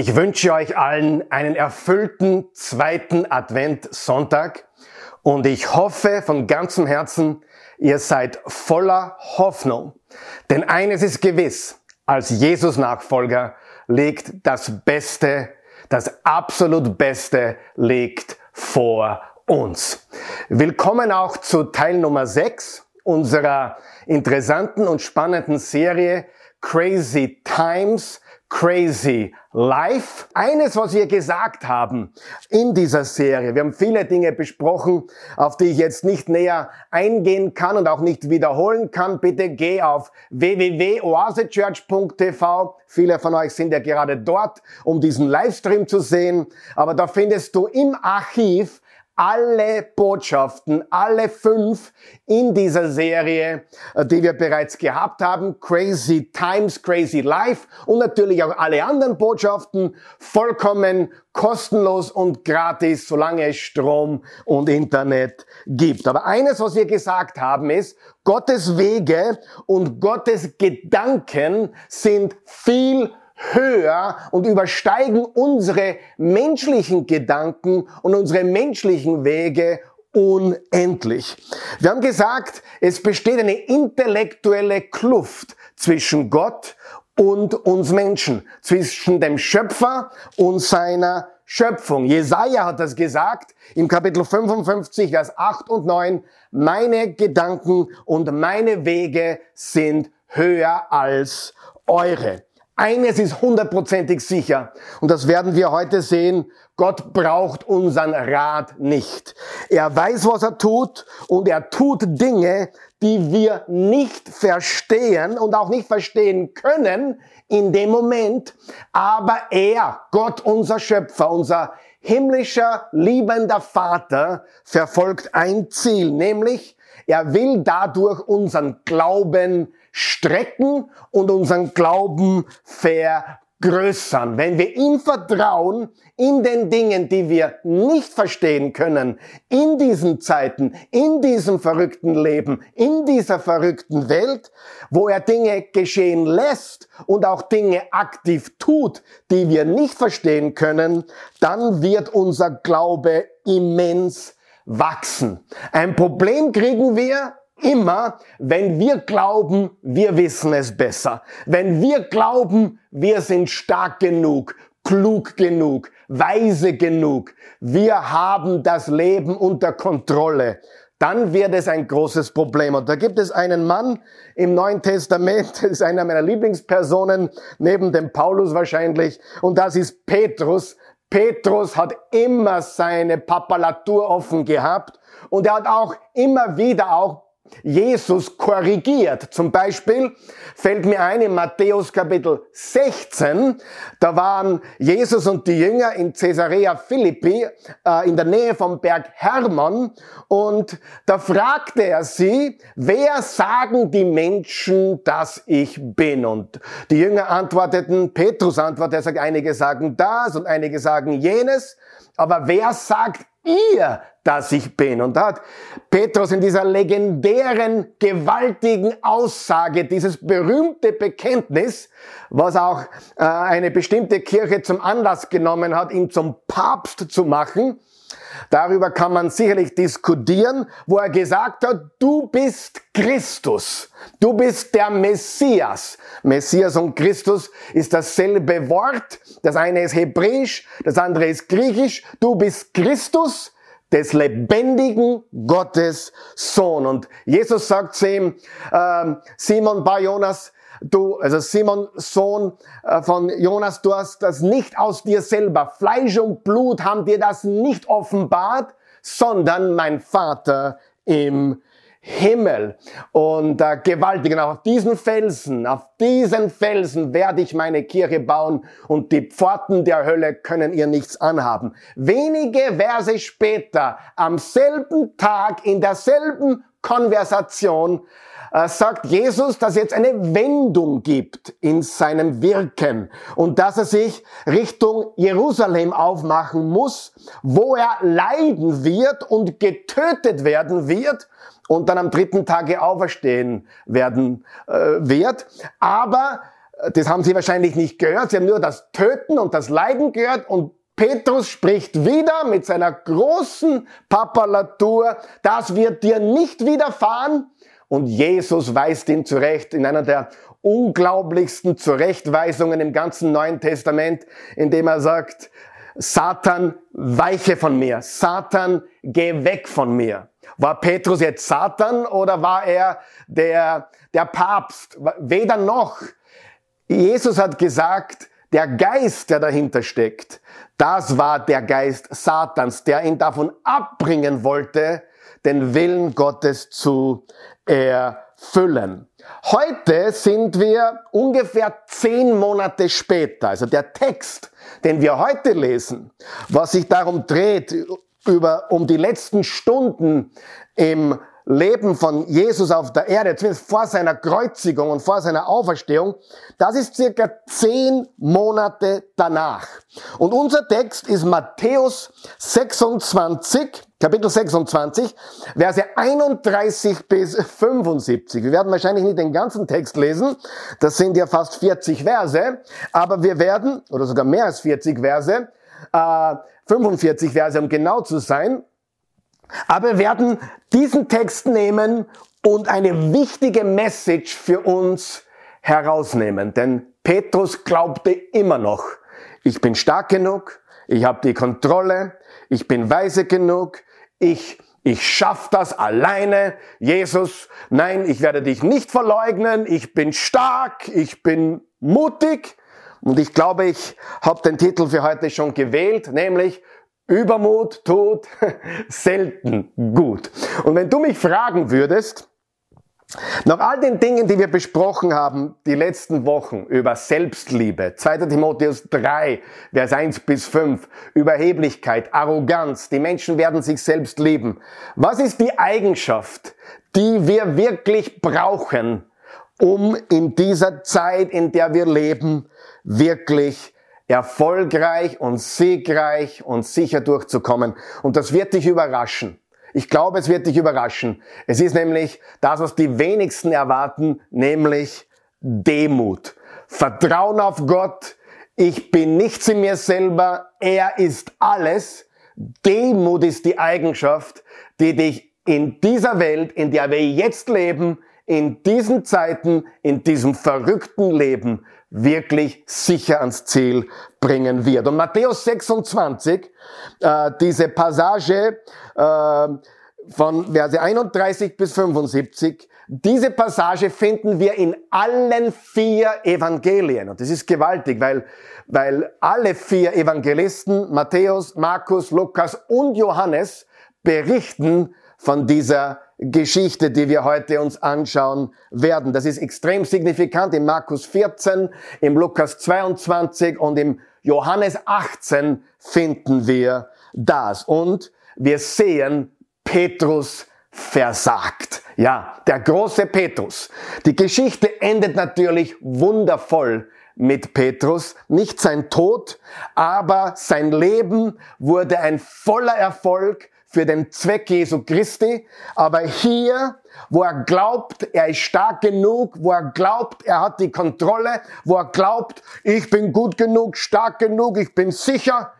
Ich wünsche euch allen einen erfüllten zweiten Adventssonntag und ich hoffe von ganzem Herzen, ihr seid voller Hoffnung. Denn eines ist gewiss, als Jesus-Nachfolger liegt das Beste, das absolut Beste liegt vor uns. Willkommen auch zu Teil Nummer 6 unserer interessanten und spannenden Serie Crazy Times, Crazy Life. Eines, was wir gesagt haben in dieser Serie, wir haben viele Dinge besprochen, auf die ich jetzt nicht näher eingehen kann und auch nicht wiederholen kann. Bitte geh auf www.oasechurch.tv. Viele von euch sind ja gerade dort, um diesen Livestream zu sehen. Aber da findest du im Archiv alle Botschaften, alle fünf in dieser Serie, äh, die wir bereits gehabt haben. Crazy Times, Crazy Life und natürlich auch alle anderen Botschaften vollkommen kostenlos und gratis, solange es Strom und Internet gibt. Aber eines, was wir gesagt haben, ist, Gottes Wege und Gottes Gedanken sind viel höher und übersteigen unsere menschlichen Gedanken und unsere menschlichen Wege unendlich. Wir haben gesagt, es besteht eine intellektuelle Kluft zwischen Gott und uns Menschen, zwischen dem Schöpfer und seiner Schöpfung. Jesaja hat das gesagt im Kapitel 55, Vers 8 und 9. Meine Gedanken und meine Wege sind höher als eure. Eines ist hundertprozentig sicher und das werden wir heute sehen. Gott braucht unseren Rat nicht. Er weiß, was er tut und er tut Dinge, die wir nicht verstehen und auch nicht verstehen können in dem Moment. Aber er, Gott, unser Schöpfer, unser himmlischer, liebender Vater, verfolgt ein Ziel, nämlich er will dadurch unseren Glauben strecken und unseren Glauben vergrößern. Wenn wir ihm vertrauen in den Dingen, die wir nicht verstehen können, in diesen Zeiten, in diesem verrückten Leben, in dieser verrückten Welt, wo er Dinge geschehen lässt und auch Dinge aktiv tut, die wir nicht verstehen können, dann wird unser Glaube immens wachsen. Ein Problem kriegen wir, immer, wenn wir glauben, wir wissen es besser. Wenn wir glauben, wir sind stark genug, klug genug, weise genug, wir haben das Leben unter Kontrolle, dann wird es ein großes Problem. Und da gibt es einen Mann im Neuen Testament, das ist einer meiner Lieblingspersonen, neben dem Paulus wahrscheinlich, und das ist Petrus. Petrus hat immer seine Papalatur offen gehabt und er hat auch immer wieder auch Jesus korrigiert. Zum Beispiel fällt mir ein in Matthäus Kapitel 16, da waren Jesus und die Jünger in Caesarea Philippi äh, in der Nähe vom Berg Hermon und da fragte er sie, wer sagen die Menschen, dass ich bin? Und die Jünger antworteten, Petrus antwortete, er sagt, einige sagen das und einige sagen jenes, aber wer sagt ihr, dass ich bin. Und da hat Petrus in dieser legendären, gewaltigen Aussage, dieses berühmte Bekenntnis, was auch äh, eine bestimmte Kirche zum Anlass genommen hat, ihn zum Papst zu machen, Darüber kann man sicherlich diskutieren, wo er gesagt hat, du bist Christus. Du bist der Messias. Messias und Christus ist dasselbe Wort. Das eine ist Hebräisch, das andere ist Griechisch. Du bist Christus des lebendigen Gottes Sohn. Und Jesus sagt zu ihm, äh, Simon Bar Jonas, du, also Simon, Sohn äh, von Jonas, du hast das nicht aus dir selber. Fleisch und Blut haben dir das nicht offenbart, sondern mein Vater im Himmel. Und äh, gewaltig, und auf diesen Felsen, auf diesen Felsen werde ich meine Kirche bauen und die Pforten der Hölle können ihr nichts anhaben. Wenige Verse später, am selben Tag, in derselben Konversation, sagt Jesus, dass jetzt eine Wendung gibt in seinem Wirken und dass er sich Richtung Jerusalem aufmachen muss, wo er leiden wird und getötet werden wird und dann am dritten Tage auferstehen werden äh, wird. Aber das haben sie wahrscheinlich nicht gehört. Sie haben nur das Töten und das Leiden gehört und Petrus spricht wieder mit seiner großen Papalatur, das wird dir nicht widerfahren. Und Jesus weist ihn zurecht in einer der unglaublichsten Zurechtweisungen im ganzen Neuen Testament, indem er sagt, Satan, weiche von mir. Satan, geh weg von mir. War Petrus jetzt Satan oder war er der, der Papst? Weder noch. Jesus hat gesagt, der Geist, der dahinter steckt, das war der Geist Satans, der ihn davon abbringen wollte, den Willen Gottes zu erfüllen. Heute sind wir ungefähr zehn Monate später. Also der Text, den wir heute lesen, was sich darum dreht, über, um die letzten Stunden im Leben von Jesus auf der Erde, zumindest vor seiner Kreuzigung und vor seiner Auferstehung, das ist circa zehn Monate danach. Und unser Text ist Matthäus 26, Kapitel 26, Verse 31 bis 75. Wir werden wahrscheinlich nicht den ganzen Text lesen, das sind ja fast 40 Verse, aber wir werden, oder sogar mehr als 40 Verse, äh, 45 Verse, um genau zu sein, aber wir werden diesen Text nehmen und eine wichtige Message für uns herausnehmen. Denn Petrus glaubte immer noch, ich bin stark genug, ich habe die Kontrolle, ich bin weise genug, ich ich schaff das alleine. Jesus, nein, ich werde dich nicht verleugnen. Ich bin stark, ich bin mutig. Und ich glaube, ich habe den Titel für heute schon gewählt, nämlich Übermut tut selten gut. Und wenn du mich fragen würdest, nach all den Dingen, die wir besprochen haben, die letzten Wochen über Selbstliebe, 2. Timotheus 3, Vers 1 bis 5, Überheblichkeit, Arroganz, die Menschen werden sich selbst lieben. Was ist die Eigenschaft, die wir wirklich brauchen, um in dieser Zeit, in der wir leben, wirklich erfolgreich und siegreich und sicher durchzukommen. Und das wird dich überraschen. Ich glaube, es wird dich überraschen. Es ist nämlich das, was die wenigsten erwarten, nämlich Demut. Vertrauen auf Gott. Ich bin nichts in mir selber. Er ist alles. Demut ist die Eigenschaft, die dich in dieser Welt, in der wir jetzt leben, in diesen Zeiten, in diesem verrückten Leben wirklich sicher ans Ziel bringen wird. Und Matthäus 26, äh, diese Passage äh, von Verse 31 bis 75, diese Passage finden wir in allen vier Evangelien. Und das ist gewaltig, weil, weil alle vier Evangelisten, Matthäus, Markus, Lukas und Johannes, berichten von dieser Geschichte, die wir heute uns anschauen werden. Das ist extrem signifikant im Markus 14, im Lukas 22 und im Johannes 18 finden wir das. Und wir sehen, Petrus versagt. Ja, der große Petrus. Die Geschichte endet natürlich wundervoll mit Petrus. Nicht sein Tod, aber sein Leben wurde ein voller Erfolg für den Zweck Jesu Christi. Aber hier, wo er glaubt, er ist stark genug, wo er glaubt, er hat die Kontrolle, wo er glaubt, ich bin gut genug, stark genug, ich bin sicher,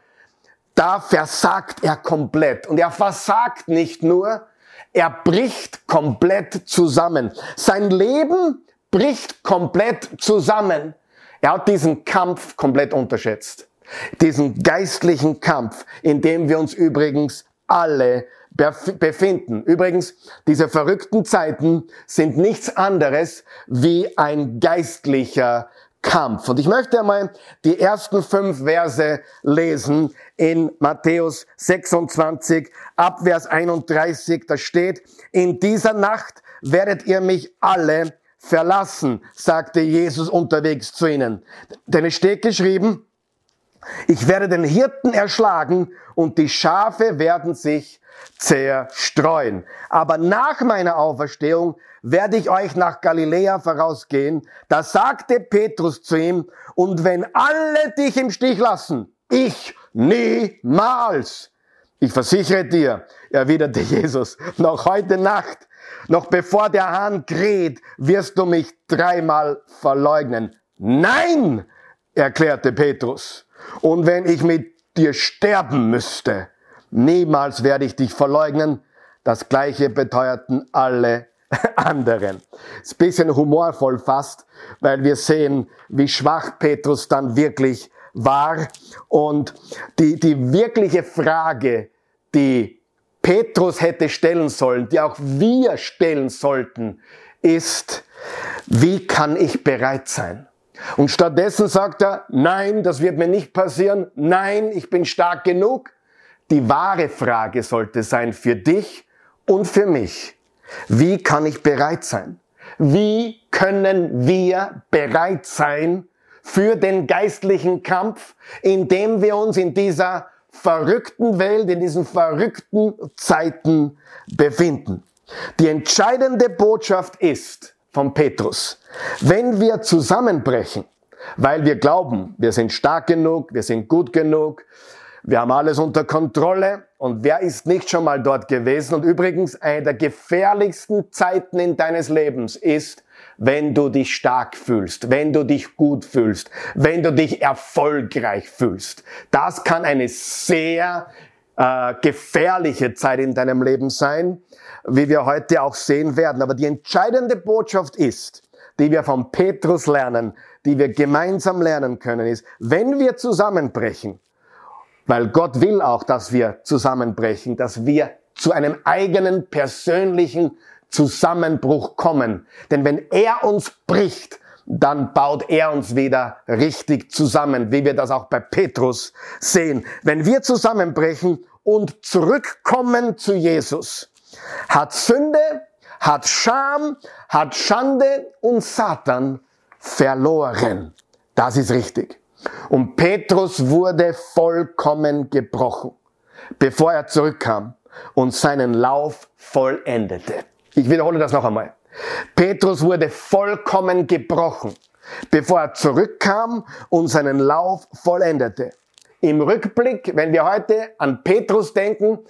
da versagt er komplett. Und er versagt nicht nur, er bricht komplett zusammen. Sein Leben bricht komplett zusammen. Er hat diesen Kampf komplett unterschätzt. Diesen geistlichen Kampf, in dem wir uns übrigens alle befinden. Übrigens, diese verrückten Zeiten sind nichts anderes wie ein geistlicher Kampf. Und ich möchte einmal die ersten fünf Verse lesen in Matthäus 26 ab Vers 31. Da steht, in dieser Nacht werdet ihr mich alle verlassen, sagte Jesus unterwegs zu ihnen. Denn es steht geschrieben, ich werde den Hirten erschlagen und die Schafe werden sich zerstreuen. Aber nach meiner Auferstehung werde ich euch nach Galiläa vorausgehen. Da sagte Petrus zu ihm, und wenn alle dich im Stich lassen, ich niemals. Ich versichere dir, erwiderte Jesus, noch heute Nacht, noch bevor der Hahn kräht, wirst du mich dreimal verleugnen. Nein, erklärte Petrus. Und wenn ich mit dir sterben müsste, niemals werde ich dich verleugnen. Das gleiche beteuerten alle anderen. Ist ein bisschen humorvoll fast, weil wir sehen, wie schwach Petrus dann wirklich war. Und die, die wirkliche Frage, die Petrus hätte stellen sollen, die auch wir stellen sollten, ist, wie kann ich bereit sein? Und stattdessen sagt er, nein, das wird mir nicht passieren, nein, ich bin stark genug. Die wahre Frage sollte sein für dich und für mich, wie kann ich bereit sein? Wie können wir bereit sein für den geistlichen Kampf, indem wir uns in dieser verrückten Welt, in diesen verrückten Zeiten befinden? Die entscheidende Botschaft ist von Petrus, wenn wir zusammenbrechen, weil wir glauben, wir sind stark genug, wir sind gut genug, wir haben alles unter Kontrolle und wer ist nicht schon mal dort gewesen? Und übrigens, eine der gefährlichsten Zeiten in deines Lebens ist, wenn du dich stark fühlst, wenn du dich gut fühlst, wenn du dich erfolgreich fühlst. Das kann eine sehr äh, gefährliche Zeit in deinem Leben sein, wie wir heute auch sehen werden. Aber die entscheidende Botschaft ist, die wir von Petrus lernen, die wir gemeinsam lernen können, ist, wenn wir zusammenbrechen, weil Gott will auch, dass wir zusammenbrechen, dass wir zu einem eigenen persönlichen Zusammenbruch kommen. Denn wenn er uns bricht, dann baut er uns wieder richtig zusammen, wie wir das auch bei Petrus sehen. Wenn wir zusammenbrechen und zurückkommen zu Jesus, hat Sünde, hat Scham, hat Schande und Satan verloren. Das ist richtig. Und Petrus wurde vollkommen gebrochen, bevor er zurückkam und seinen Lauf vollendete. Ich wiederhole das noch einmal. Petrus wurde vollkommen gebrochen, bevor er zurückkam und seinen Lauf vollendete. Im Rückblick, wenn wir heute an Petrus denken,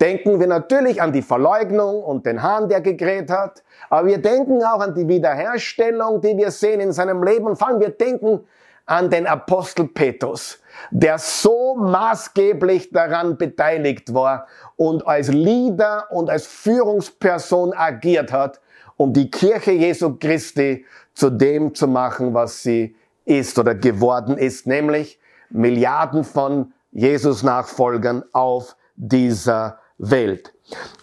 denken wir natürlich an die Verleugnung und den Hahn, der gegräht hat, aber wir denken auch an die Wiederherstellung, die wir sehen in seinem Leben und vor allem wir denken an den Apostel Petrus, der so maßgeblich daran beteiligt war und als Leader und als Führungsperson agiert hat, um die Kirche Jesu Christi zu dem zu machen, was sie ist oder geworden ist, nämlich Milliarden von Jesus-Nachfolgern auf dieser Welt.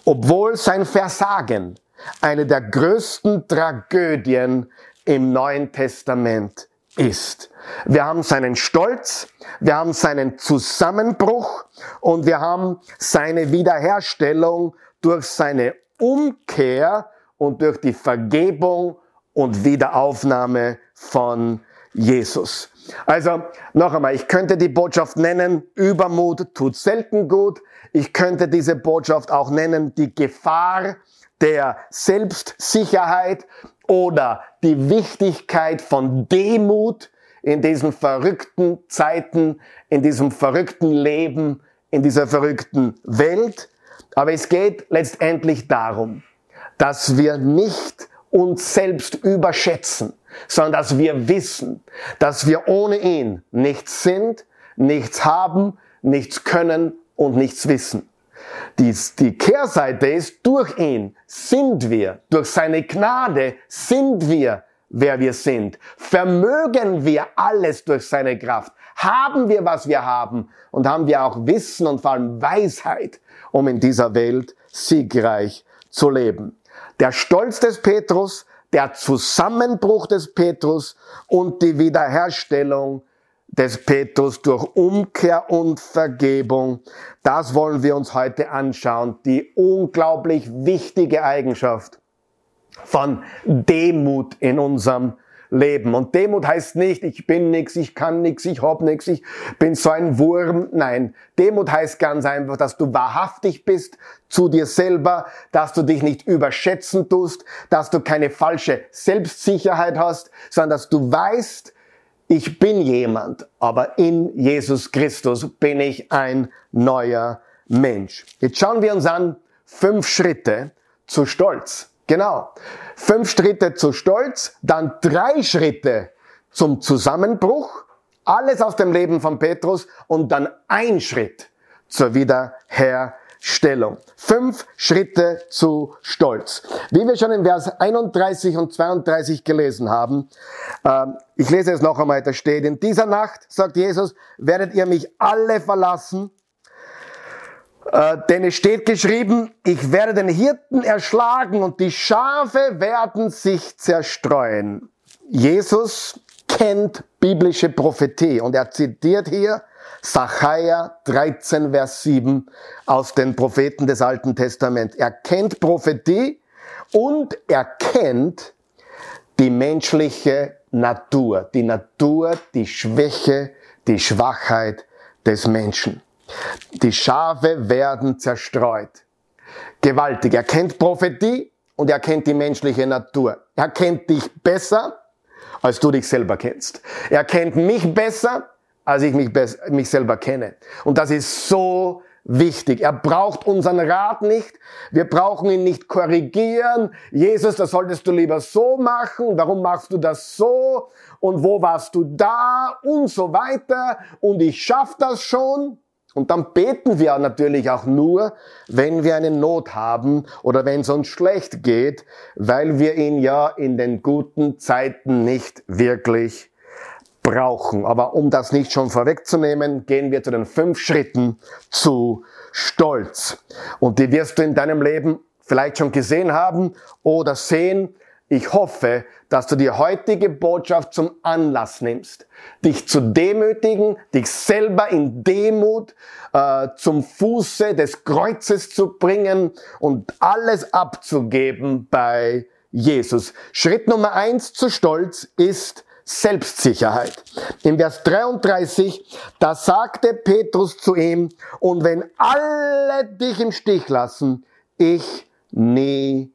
Obwohl sein Versagen eine der größten Tragödien im Neuen Testament ist. Wir haben seinen Stolz, wir haben seinen Zusammenbruch und wir haben seine Wiederherstellung durch seine Umkehr und durch die Vergebung und Wiederaufnahme von Jesus. Also noch einmal, ich könnte die Botschaft nennen, Übermut tut selten gut. Ich könnte diese Botschaft auch nennen, die Gefahr der Selbstsicherheit oder die Wichtigkeit von Demut in diesen verrückten Zeiten, in diesem verrückten Leben, in dieser verrückten Welt. Aber es geht letztendlich darum, dass wir nicht uns selbst überschätzen, sondern dass wir wissen, dass wir ohne ihn nichts sind, nichts haben, nichts können und nichts wissen. Die, die Kehrseite ist, durch ihn sind wir, durch seine Gnade sind wir, wer wir sind. Vermögen wir alles durch seine Kraft. Haben wir, was wir haben. Und haben wir auch Wissen und vor allem Weisheit, um in dieser Welt siegreich zu leben. Der Stolz des Petrus, der Zusammenbruch des Petrus und die Wiederherstellung des Petrus durch Umkehr und Vergebung. Das wollen wir uns heute anschauen. Die unglaublich wichtige Eigenschaft von Demut in unserem Leben. Und Demut heißt nicht, ich bin nix, ich kann nix, ich hab nix, ich bin so ein Wurm. Nein, Demut heißt ganz einfach, dass du wahrhaftig bist zu dir selber, dass du dich nicht überschätzen tust, dass du keine falsche Selbstsicherheit hast, sondern dass du weißt, ich bin jemand, aber in Jesus Christus bin ich ein neuer Mensch. Jetzt schauen wir uns an fünf Schritte zu Stolz. Genau. Fünf Schritte zu Stolz, dann drei Schritte zum Zusammenbruch, alles aus dem Leben von Petrus und dann ein Schritt zur Wiederherstellung. Fünf Schritte zu Stolz. Wie wir schon in Vers 31 und 32 gelesen haben, äh, ich lese es noch einmal, da steht, in dieser Nacht, sagt Jesus, werdet ihr mich alle verlassen, äh, denn es steht geschrieben, ich werde den Hirten erschlagen und die Schafe werden sich zerstreuen. Jesus kennt biblische Prophetie und er zitiert hier Sacharja 13, Vers 7 aus den Propheten des Alten Testaments. Er kennt Prophetie und er kennt die menschliche Natur, die Natur, die Schwäche, die Schwachheit des Menschen. Die Schafe werden zerstreut. Gewaltig. Er kennt Prophetie und er kennt die menschliche Natur. Er kennt dich besser, als du dich selber kennst. Er kennt mich besser, als ich mich, mich selber kenne. Und das ist so wichtig. Er braucht unseren Rat nicht. Wir brauchen ihn nicht korrigieren. Jesus, das solltest du lieber so machen. Warum machst du das so? Und wo warst du da? Und so weiter. Und ich schaff das schon. Und dann beten wir natürlich auch nur, wenn wir eine Not haben oder wenn es uns schlecht geht, weil wir ihn ja in den guten Zeiten nicht wirklich brauchen. Aber um das nicht schon vorwegzunehmen, gehen wir zu den fünf Schritten zu Stolz. Und die wirst du in deinem Leben vielleicht schon gesehen haben oder sehen, ich hoffe, dass du die heutige Botschaft zum Anlass nimmst, dich zu demütigen, dich selber in Demut äh, zum Fuße des Kreuzes zu bringen und alles abzugeben bei Jesus. Schritt Nummer eins zu Stolz ist Selbstsicherheit. Im Vers 33, da sagte Petrus zu ihm, und wenn alle dich im Stich lassen, ich niemals.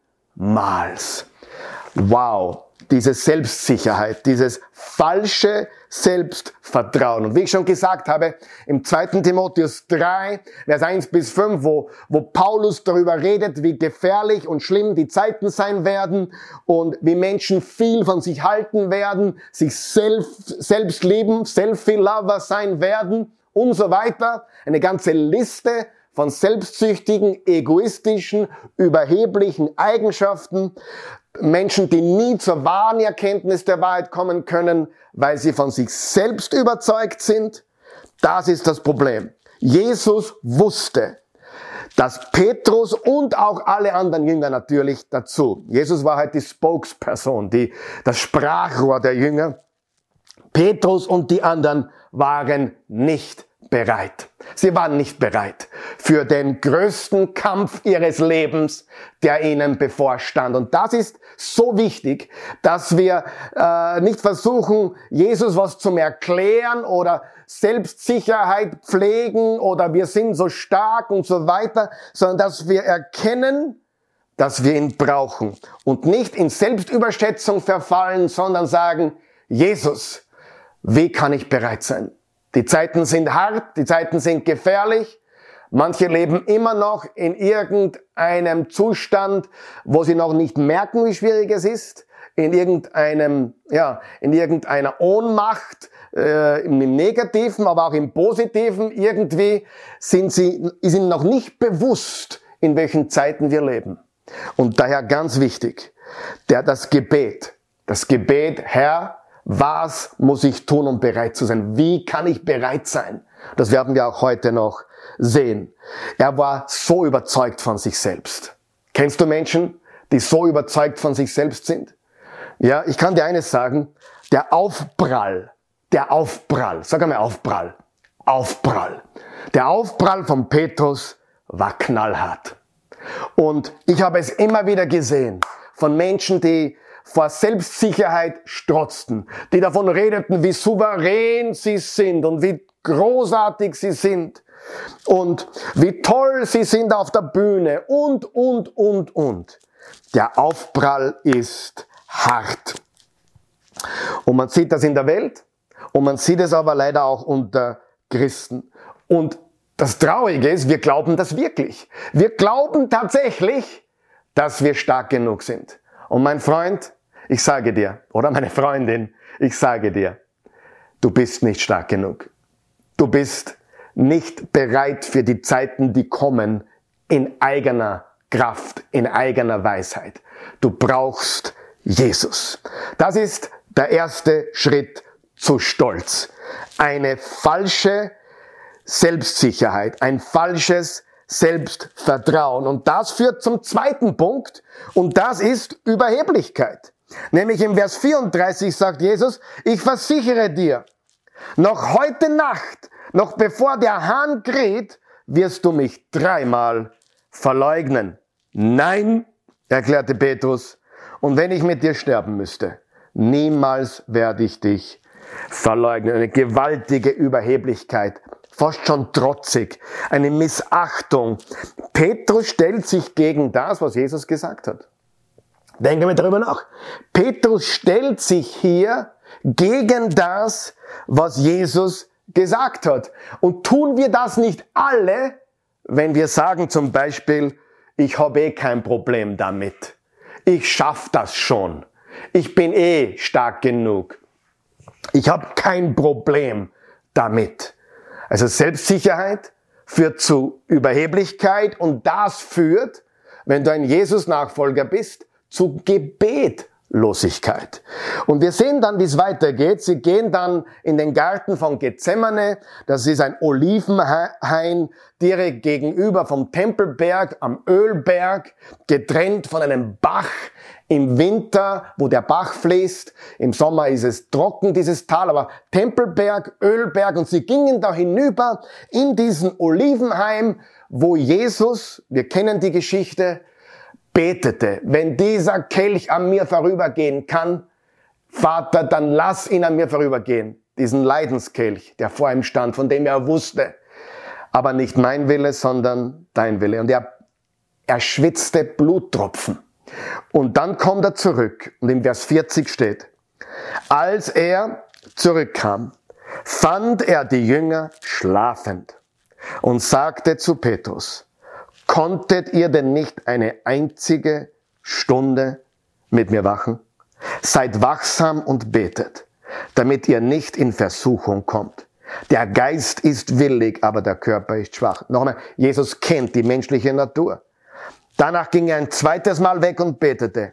Wow, diese Selbstsicherheit, dieses falsche Selbstvertrauen. Und wie ich schon gesagt habe, im 2. Timotheus 3, Vers 1 bis 5, wo, wo Paulus darüber redet, wie gefährlich und schlimm die Zeiten sein werden und wie Menschen viel von sich halten werden, sich selbst, selbst lieben, Selfie-Lover sein werden und so weiter. Eine ganze Liste von selbstsüchtigen, egoistischen, überheblichen Eigenschaften, Menschen, die nie zur wahren Erkenntnis der Wahrheit kommen können, weil sie von sich selbst überzeugt sind. Das ist das Problem. Jesus wusste, dass Petrus und auch alle anderen Jünger natürlich dazu. Jesus war halt die Spokesperson, die, das Sprachrohr der Jünger. Petrus und die anderen waren nicht bereit. Sie waren nicht bereit für den größten Kampf ihres Lebens, der ihnen bevorstand. Und das ist so wichtig, dass wir äh, nicht versuchen, Jesus was zum Erklären oder Selbstsicherheit pflegen oder wir sind so stark und so weiter, sondern dass wir erkennen, dass wir ihn brauchen und nicht in Selbstüberschätzung verfallen, sondern sagen, Jesus, wie kann ich bereit sein? Die Zeiten sind hart, die Zeiten sind gefährlich. Manche leben immer noch in irgendeinem Zustand, wo sie noch nicht merken, wie schwierig es ist, in irgendeinem, ja, in irgendeiner Ohnmacht, äh, im Negativen, aber auch im Positiven. Irgendwie sind sie, ihnen noch nicht bewusst, in welchen Zeiten wir leben. Und daher ganz wichtig, der, das Gebet, das Gebet, Herr, was muss ich tun, um bereit zu sein? Wie kann ich bereit sein? Das werden wir auch heute noch sehen. Er war so überzeugt von sich selbst. Kennst du Menschen, die so überzeugt von sich selbst sind? Ja, ich kann dir eines sagen. Der Aufprall, der Aufprall, sag einmal Aufprall, Aufprall. Der Aufprall von Petrus war knallhart. Und ich habe es immer wieder gesehen von Menschen, die vor Selbstsicherheit strotzten, die davon redeten, wie souverän sie sind und wie großartig sie sind und wie toll sie sind auf der Bühne und, und, und, und. Der Aufprall ist hart. Und man sieht das in der Welt und man sieht es aber leider auch unter Christen. Und das Traurige ist, wir glauben das wirklich. Wir glauben tatsächlich, dass wir stark genug sind. Und mein Freund, ich sage dir, oder meine Freundin, ich sage dir, du bist nicht stark genug. Du bist nicht bereit für die Zeiten, die kommen, in eigener Kraft, in eigener Weisheit. Du brauchst Jesus. Das ist der erste Schritt zu Stolz. Eine falsche Selbstsicherheit, ein falsches Selbstvertrauen. Und das führt zum zweiten Punkt und das ist Überheblichkeit. Nämlich im Vers 34 sagt Jesus, ich versichere dir, noch heute Nacht, noch bevor der Hahn kräht, wirst du mich dreimal verleugnen. Nein, erklärte Petrus, und wenn ich mit dir sterben müsste, niemals werde ich dich verleugnen. Eine gewaltige Überheblichkeit, fast schon trotzig, eine Missachtung. Petrus stellt sich gegen das, was Jesus gesagt hat. Denken wir darüber nach. Petrus stellt sich hier gegen das, was Jesus gesagt hat. Und tun wir das nicht alle, wenn wir sagen zum Beispiel, ich habe eh kein Problem damit. Ich schaff das schon. Ich bin eh stark genug. Ich habe kein Problem damit. Also Selbstsicherheit führt zu Überheblichkeit und das führt, wenn du ein Jesus-Nachfolger bist, zu Gebet. Losigkeit. Und wir sehen dann, wie es weitergeht. Sie gehen dann in den Garten von Gethsemane. Das ist ein Olivenhain direkt gegenüber vom Tempelberg am Ölberg, getrennt von einem Bach im Winter, wo der Bach fließt. Im Sommer ist es trocken, dieses Tal, aber Tempelberg, Ölberg. Und sie gingen da hinüber in diesen Olivenheim, wo Jesus, wir kennen die Geschichte, betete, wenn dieser Kelch an mir vorübergehen kann, Vater, dann lass ihn an mir vorübergehen. Diesen Leidenskelch, der vor ihm stand, von dem er wusste, aber nicht mein Wille, sondern dein Wille. Und er, er schwitzte Bluttropfen. Und dann kommt er zurück und im Vers 40 steht, als er zurückkam, fand er die Jünger schlafend und sagte zu Petrus, Konntet ihr denn nicht eine einzige Stunde mit mir wachen? Seid wachsam und betet, damit ihr nicht in Versuchung kommt. Der Geist ist willig, aber der Körper ist schwach. Nochmal, Jesus kennt die menschliche Natur. Danach ging er ein zweites Mal weg und betete,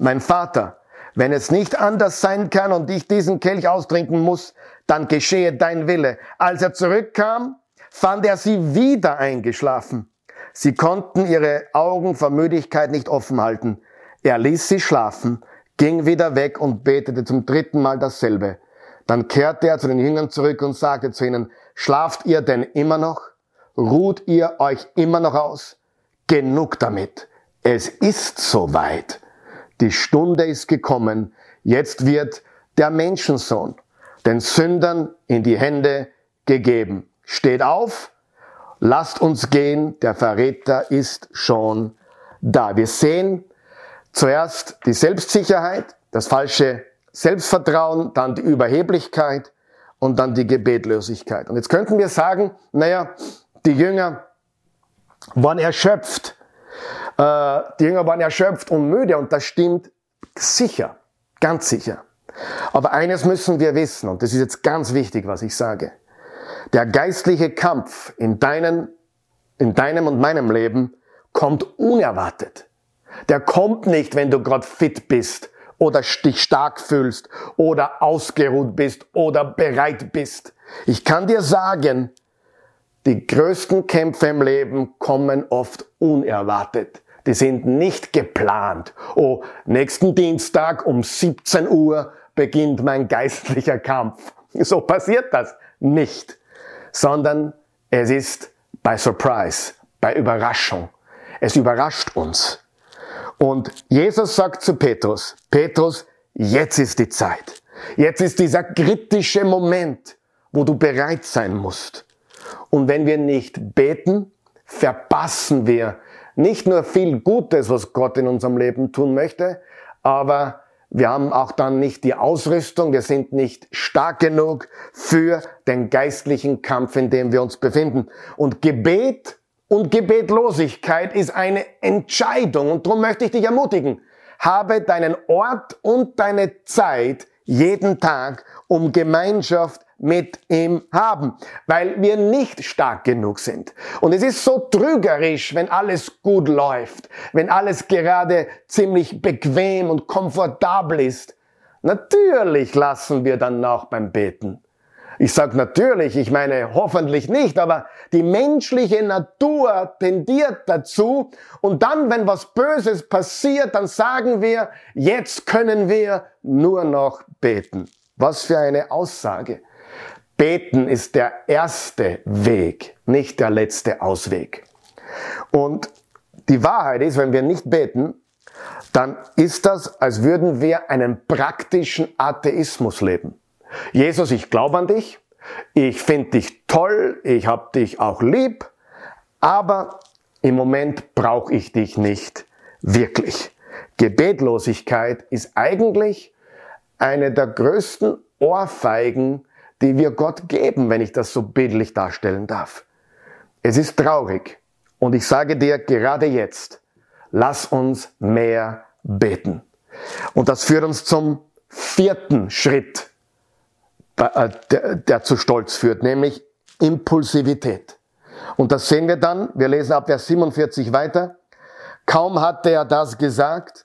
mein Vater, wenn es nicht anders sein kann und ich diesen Kelch austrinken muss, dann geschehe dein Wille. Als er zurückkam, fand er sie wieder eingeschlafen. Sie konnten ihre Augen vor Müdigkeit nicht offen halten. Er ließ sie schlafen, ging wieder weg und betete zum dritten Mal dasselbe. Dann kehrte er zu den Jüngern zurück und sagte zu ihnen, schlaft ihr denn immer noch? Ruht ihr euch immer noch aus? Genug damit. Es ist soweit. Die Stunde ist gekommen. Jetzt wird der Menschensohn den Sündern in die Hände gegeben. Steht auf, lasst uns gehen, der Verräter ist schon da. Wir sehen zuerst die Selbstsicherheit, das falsche Selbstvertrauen, dann die Überheblichkeit und dann die Gebetlosigkeit. Und jetzt könnten wir sagen, naja, die Jünger waren erschöpft. Äh, die Jünger waren erschöpft und müde und das stimmt sicher, ganz sicher. Aber eines müssen wir wissen, und das ist jetzt ganz wichtig, was ich sage. Der geistliche Kampf in, deinen, in deinem und meinem Leben kommt unerwartet. Der kommt nicht, wenn du gerade fit bist oder dich stark fühlst oder ausgeruht bist oder bereit bist. Ich kann dir sagen, die größten Kämpfe im Leben kommen oft unerwartet. Die sind nicht geplant. Oh, nächsten Dienstag um 17 Uhr beginnt mein geistlicher Kampf. So passiert das nicht sondern es ist bei Surprise, bei Überraschung. Es überrascht uns. Und Jesus sagt zu Petrus, Petrus, jetzt ist die Zeit. Jetzt ist dieser kritische Moment, wo du bereit sein musst. Und wenn wir nicht beten, verpassen wir nicht nur viel Gutes, was Gott in unserem Leben tun möchte, aber wir haben auch dann nicht die Ausrüstung, wir sind nicht stark genug für den geistlichen Kampf, in dem wir uns befinden. Und Gebet und Gebetlosigkeit ist eine Entscheidung. Und darum möchte ich dich ermutigen. habe deinen Ort und deine Zeit jeden Tag, um Gemeinschaft mit ihm haben, weil wir nicht stark genug sind. Und es ist so trügerisch, wenn alles gut läuft, wenn alles gerade ziemlich bequem und komfortabel ist. Natürlich lassen wir dann noch beim Beten. Ich sage natürlich, ich meine hoffentlich nicht, aber die menschliche Natur tendiert dazu und dann, wenn was Böses passiert, dann sagen wir, jetzt können wir nur noch beten. Was für eine Aussage. Beten ist der erste Weg, nicht der letzte Ausweg. Und die Wahrheit ist, wenn wir nicht beten, dann ist das, als würden wir einen praktischen Atheismus leben. Jesus, ich glaube an dich, ich finde dich toll, ich habe dich auch lieb, aber im Moment brauche ich dich nicht wirklich. Gebetlosigkeit ist eigentlich eine der größten Ohrfeigen, die wir Gott geben, wenn ich das so bildlich darstellen darf. Es ist traurig. Und ich sage dir gerade jetzt, lass uns mehr beten. Und das führt uns zum vierten Schritt, äh, der, der zu Stolz führt, nämlich Impulsivität. Und das sehen wir dann, wir lesen ab Vers 47 weiter. Kaum hatte er das gesagt,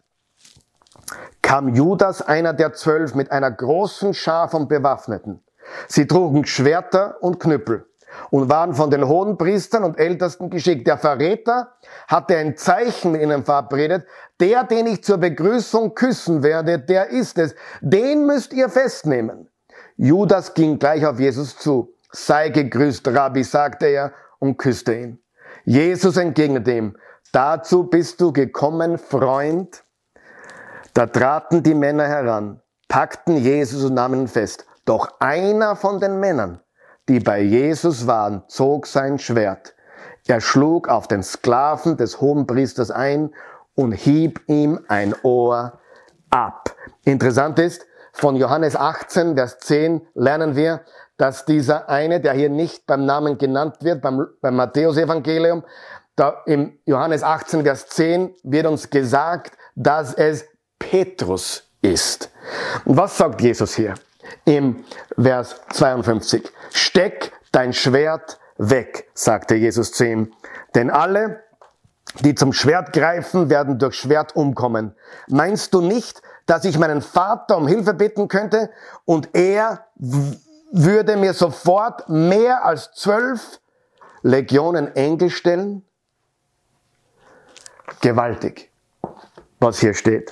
kam Judas, einer der zwölf, mit einer großen Schar von Bewaffneten. Sie trugen Schwerter und Knüppel und waren von den hohen Priestern und Ältesten geschickt. Der Verräter hatte ein Zeichen mit ihnen verabredet. Der, den ich zur Begrüßung küssen werde, der ist es. Den müsst ihr festnehmen. Judas ging gleich auf Jesus zu. Sei gegrüßt, Rabbi, sagte er und küsste ihn. Jesus entgegnete ihm, dazu bist du gekommen, Freund. Da traten die Männer heran, packten Jesus und nahmen ihn fest. Doch einer von den Männern, die bei Jesus waren, zog sein Schwert. Er schlug auf den Sklaven des Hohenpriesters ein und hieb ihm ein Ohr ab. Interessant ist, von Johannes 18, Vers 10 lernen wir, dass dieser eine, der hier nicht beim Namen genannt wird, beim, beim Matthäus-Evangelium, da im Johannes 18, Vers 10 wird uns gesagt, dass es Petrus ist. Und was sagt Jesus hier? im Vers 52. Steck dein Schwert weg, sagte Jesus zu ihm. Denn alle, die zum Schwert greifen, werden durch Schwert umkommen. Meinst du nicht, dass ich meinen Vater um Hilfe bitten könnte und er würde mir sofort mehr als zwölf Legionen Engel stellen? Gewaltig, was hier steht.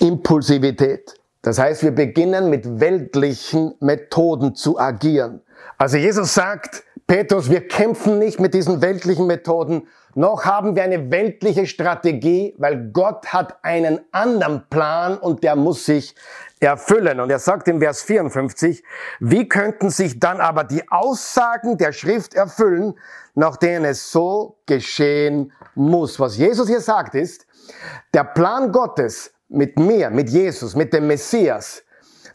Impulsivität. Das heißt, wir beginnen mit weltlichen Methoden zu agieren. Also Jesus sagt, Petrus, wir kämpfen nicht mit diesen weltlichen Methoden, noch haben wir eine weltliche Strategie, weil Gott hat einen anderen Plan und der muss sich erfüllen. Und er sagt im Vers 54, wie könnten sich dann aber die Aussagen der Schrift erfüllen, nach denen es so geschehen muss? Was Jesus hier sagt ist, der Plan Gottes mit mir, mit Jesus, mit dem Messias,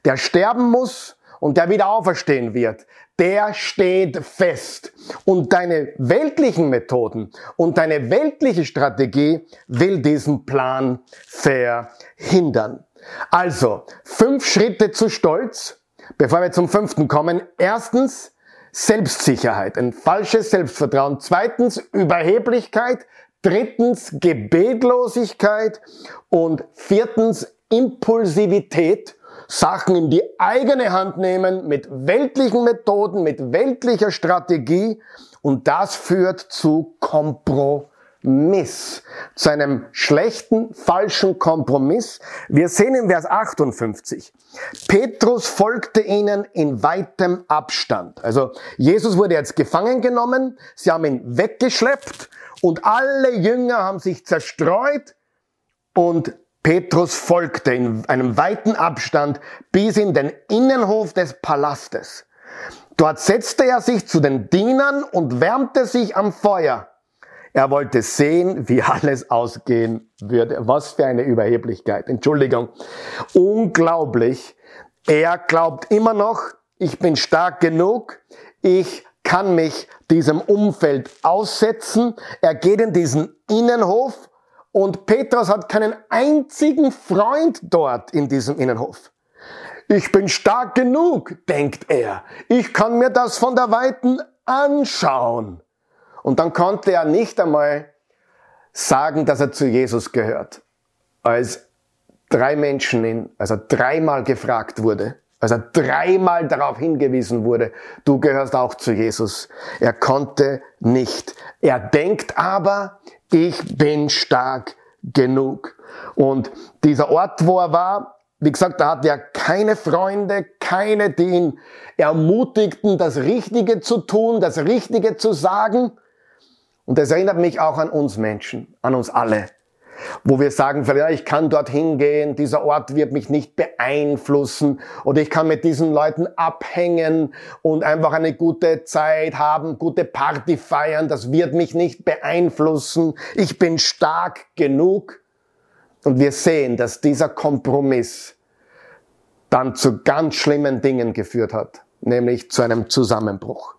der sterben muss und der wieder auferstehen wird, der steht fest. Und deine weltlichen Methoden und deine weltliche Strategie will diesen Plan verhindern. Also, fünf Schritte zu Stolz, bevor wir zum fünften kommen. Erstens, Selbstsicherheit, ein falsches Selbstvertrauen. Zweitens, Überheblichkeit. Drittens Gebetlosigkeit und viertens Impulsivität, Sachen in die eigene Hand nehmen mit weltlichen Methoden, mit weltlicher Strategie und das führt zu Kompromiss, zu einem schlechten, falschen Kompromiss. Wir sehen in Vers 58, Petrus folgte ihnen in weitem Abstand. Also Jesus wurde jetzt gefangen genommen, sie haben ihn weggeschleppt und alle Jünger haben sich zerstreut und Petrus folgte in einem weiten Abstand bis in den Innenhof des Palastes. Dort setzte er sich zu den Dienern und wärmte sich am Feuer. Er wollte sehen, wie alles ausgehen würde. Was für eine Überheblichkeit. Entschuldigung. Unglaublich. Er glaubt immer noch, ich bin stark genug. Ich kann mich diesem Umfeld aussetzen. Er geht in diesen Innenhof Und Petrus hat keinen einzigen Freund dort in diesem Innenhof. Ich bin stark genug, denkt er. Ich kann mir das von der Weiten anschauen. Und dann konnte er nicht einmal sagen, dass er zu Jesus gehört. Als drei Menschen ihn, als er dreimal gefragt wurde, als er dreimal darauf hingewiesen wurde, du gehörst auch zu Jesus. Er konnte nicht. Er denkt aber, ich bin stark genug. Und dieser Ort, wo er war, wie gesagt, da hat er keine Freunde, keine, die ihn ermutigten, das Richtige zu tun, das Richtige zu sagen. Und das erinnert mich auch an uns Menschen, an uns alle wo wir sagen, ja, ich kann dorthin gehen, dieser Ort wird mich nicht beeinflussen oder ich kann mit diesen Leuten abhängen und einfach eine gute Zeit haben, gute Party feiern, das wird mich nicht beeinflussen, ich bin stark genug. Und wir sehen, dass dieser Kompromiss dann zu ganz schlimmen Dingen geführt hat, nämlich zu einem Zusammenbruch.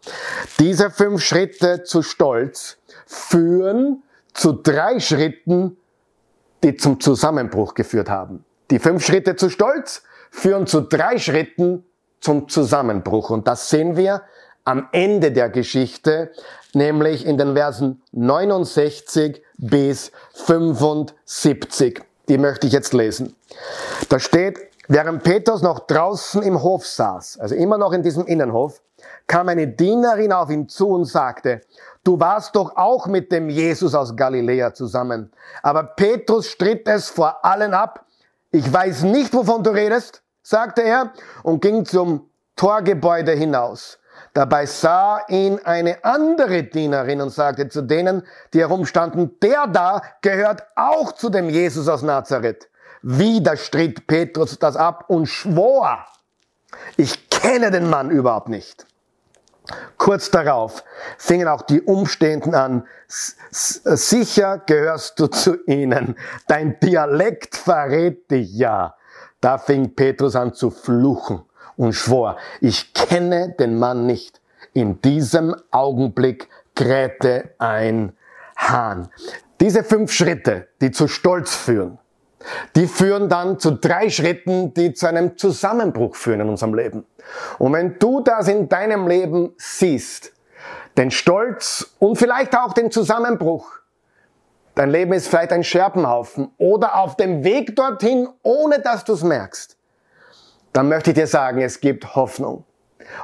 Diese fünf Schritte zu Stolz führen zu drei Schritten die zum Zusammenbruch geführt haben. Die fünf Schritte zu Stolz führen zu drei Schritten zum Zusammenbruch. Und das sehen wir am Ende der Geschichte, nämlich in den Versen 69 bis 75. Die möchte ich jetzt lesen. Da steht, während Petrus noch draußen im Hof saß, also immer noch in diesem Innenhof, kam eine Dienerin auf ihn zu und sagte, du warst doch auch mit dem Jesus aus Galiläa zusammen. Aber Petrus stritt es vor allen ab. Ich weiß nicht, wovon du redest, sagte er und ging zum Torgebäude hinaus. Dabei sah ihn eine andere Dienerin und sagte zu denen, die herumstanden, der da gehört auch zu dem Jesus aus Nazareth. Wieder stritt Petrus das ab und schwor, ich kenne den Mann überhaupt nicht. Kurz darauf fingen auch die Umstehenden an, sicher gehörst du zu ihnen, dein Dialekt verrät dich ja. Da fing Petrus an zu fluchen und schwor, ich kenne den Mann nicht. In diesem Augenblick krähte ein Hahn. Diese fünf Schritte, die zu Stolz führen, die führen dann zu drei Schritten, die zu einem Zusammenbruch führen in unserem Leben. Und wenn du das in deinem Leben siehst, den Stolz und vielleicht auch den Zusammenbruch, dein Leben ist vielleicht ein Scherbenhaufen oder auf dem Weg dorthin, ohne dass du es merkst, dann möchte ich dir sagen, es gibt Hoffnung.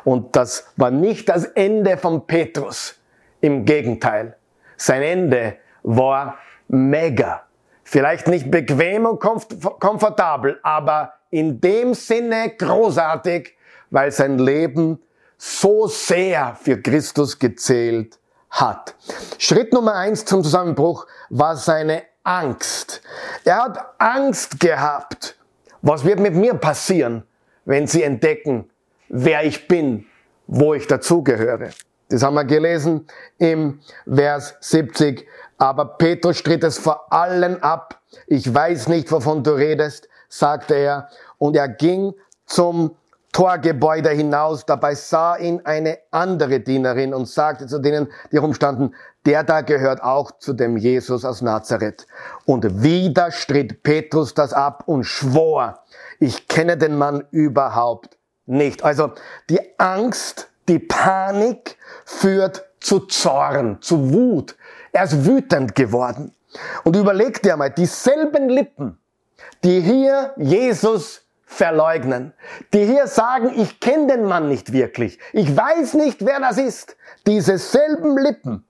Und das war nicht das Ende von Petrus. Im Gegenteil. Sein Ende war mega. Vielleicht nicht bequem und komfortabel, aber in dem Sinne großartig, weil sein Leben so sehr für Christus gezählt hat. Schritt Nummer eins zum Zusammenbruch war seine Angst. Er hat Angst gehabt. Was wird mit mir passieren, wenn sie entdecken, wer ich bin, wo ich dazugehöre? Das haben wir gelesen im Vers 70. Aber Petrus stritt es vor allen ab. Ich weiß nicht, wovon du redest, sagte er. Und er ging zum Torgebäude hinaus. Dabei sah ihn eine andere Dienerin und sagte zu denen, die rumstanden, der da gehört auch zu dem Jesus aus Nazareth. Und wieder stritt Petrus das ab und schwor, ich kenne den Mann überhaupt nicht. Also die Angst, die Panik führt zu Zorn, zu Wut, er ist wütend geworden. Und überleg dir mal, dieselben Lippen, die hier Jesus verleugnen, die hier sagen, ich kenne den Mann nicht wirklich, ich weiß nicht, wer das ist, diese selben Lippen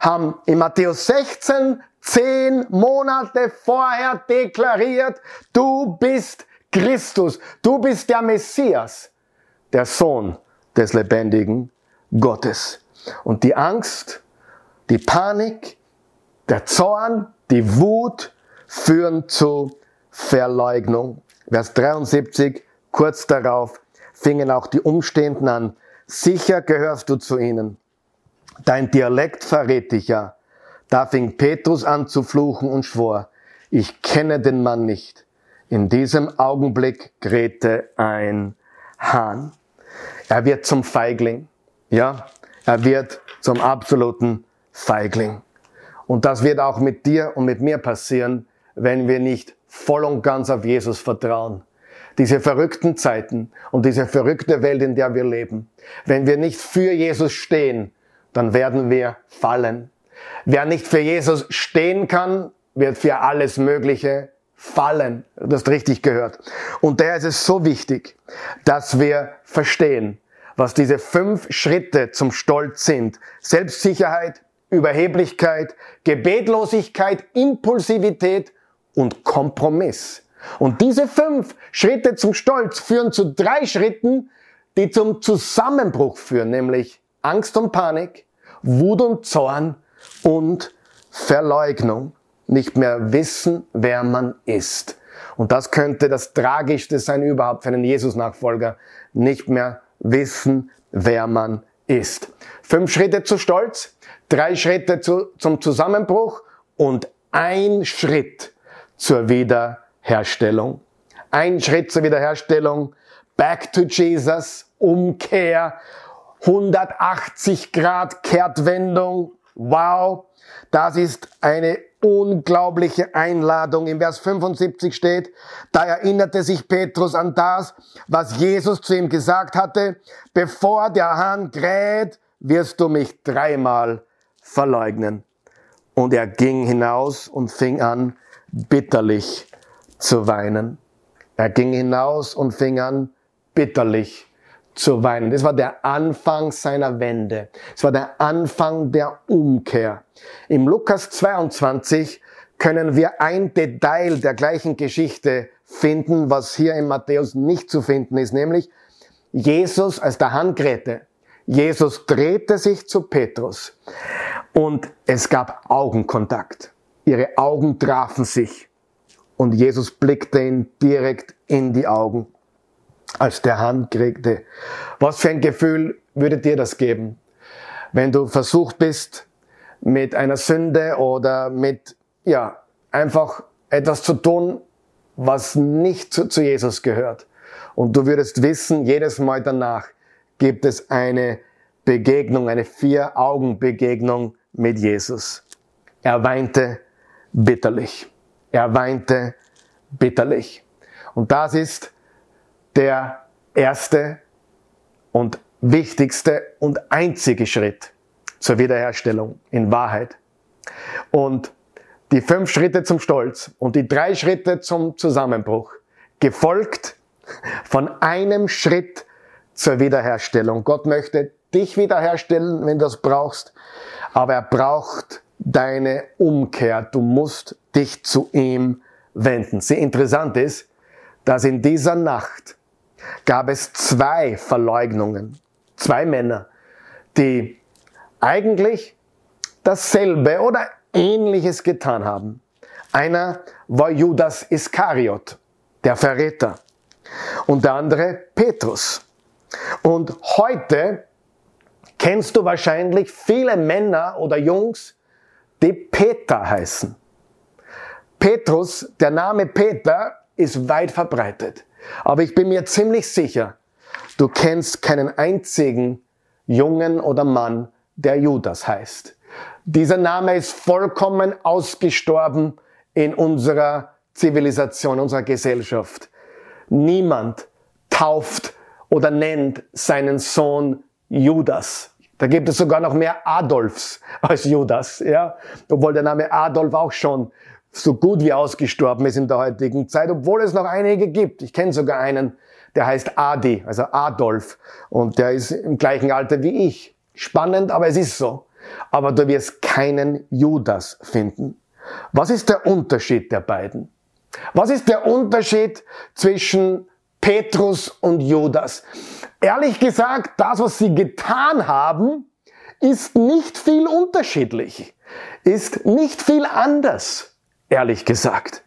haben in Matthäus 16 zehn Monate vorher deklariert, du bist Christus, du bist der Messias, der Sohn des lebendigen Gottes. Und die Angst die Panik, der Zorn, die Wut führen zu Verleugnung. Vers 73, kurz darauf fingen auch die Umstehenden an. Sicher gehörst du zu ihnen. Dein Dialekt verrät dich ja. Da fing Petrus an zu fluchen und schwor, ich kenne den Mann nicht. In diesem Augenblick krähte ein Hahn. Er wird zum Feigling. Ja, er wird zum absoluten Feigling. Und das wird auch mit dir und mit mir passieren, wenn wir nicht voll und ganz auf Jesus vertrauen. Diese verrückten Zeiten und diese verrückte Welt, in der wir leben. Wenn wir nicht für Jesus stehen, dann werden wir fallen. Wer nicht für Jesus stehen kann, wird für alles Mögliche fallen. Du hast richtig gehört. Und daher ist es so wichtig, dass wir verstehen, was diese fünf Schritte zum Stolz sind. Selbstsicherheit, Überheblichkeit, Gebetlosigkeit, Impulsivität und Kompromiss. Und diese fünf Schritte zum Stolz führen zu drei Schritten, die zum Zusammenbruch führen, nämlich Angst und Panik, Wut und Zorn und Verleugnung. Nicht mehr wissen, wer man ist. Und das könnte das Tragischste sein überhaupt für einen Jesus-Nachfolger. Nicht mehr wissen, wer man ist. Fünf Schritte zu Stolz, drei Schritte zu, zum Zusammenbruch und ein Schritt zur Wiederherstellung. Ein Schritt zur Wiederherstellung. Back to Jesus. Umkehr. 180 Grad Kehrtwendung. Wow. Das ist eine unglaubliche Einladung. Im Vers 75 steht, da erinnerte sich Petrus an das, was Jesus zu ihm gesagt hatte, bevor der Hahn kräht, wirst du mich dreimal verleugnen. Und er ging hinaus und fing an, bitterlich zu weinen. Er ging hinaus und fing an, bitterlich zu weinen. Das war der Anfang seiner Wende. Es war der Anfang der Umkehr. Im Lukas 22 können wir ein Detail der gleichen Geschichte finden, was hier in Matthäus nicht zu finden ist, nämlich Jesus als der Handgräte. Jesus drehte sich zu Petrus und es gab Augenkontakt. Ihre Augen trafen sich und Jesus blickte ihn direkt in die Augen, als der Hand kriegte. Was für ein Gefühl würde dir das geben, wenn du versucht bist, mit einer Sünde oder mit, ja, einfach etwas zu tun, was nicht zu, zu Jesus gehört. Und du würdest wissen, jedes Mal danach gibt es eine Begegnung, eine Vier-Augen-Begegnung mit Jesus. Er weinte bitterlich. Er weinte bitterlich. Und das ist der erste und wichtigste und einzige Schritt zur Wiederherstellung in Wahrheit. Und die fünf Schritte zum Stolz und die drei Schritte zum Zusammenbruch, gefolgt von einem Schritt zur Wiederherstellung. Gott möchte dich wiederherstellen, wenn du das brauchst, aber er braucht deine Umkehr. Du musst dich zu ihm wenden. Sehr interessant ist, dass in dieser Nacht gab es zwei Verleugnungen, zwei Männer, die eigentlich dasselbe oder ähnliches getan haben. Einer war Judas Iskariot, der Verräter, und der andere Petrus. Und heute kennst du wahrscheinlich viele Männer oder Jungs, die Peter heißen. Petrus, der Name Peter ist weit verbreitet. Aber ich bin mir ziemlich sicher, du kennst keinen einzigen Jungen oder Mann, der Judas heißt. Dieser Name ist vollkommen ausgestorben in unserer Zivilisation, unserer Gesellschaft. Niemand tauft oder nennt seinen Sohn Judas. Da gibt es sogar noch mehr Adolfs als Judas, ja. Obwohl der Name Adolf auch schon so gut wie ausgestorben ist in der heutigen Zeit, obwohl es noch einige gibt. Ich kenne sogar einen, der heißt Adi, also Adolf, und der ist im gleichen Alter wie ich. Spannend, aber es ist so. Aber du wirst keinen Judas finden. Was ist der Unterschied der beiden? Was ist der Unterschied zwischen Petrus und Judas? Ehrlich gesagt, das, was sie getan haben, ist nicht viel unterschiedlich, ist nicht viel anders, ehrlich gesagt.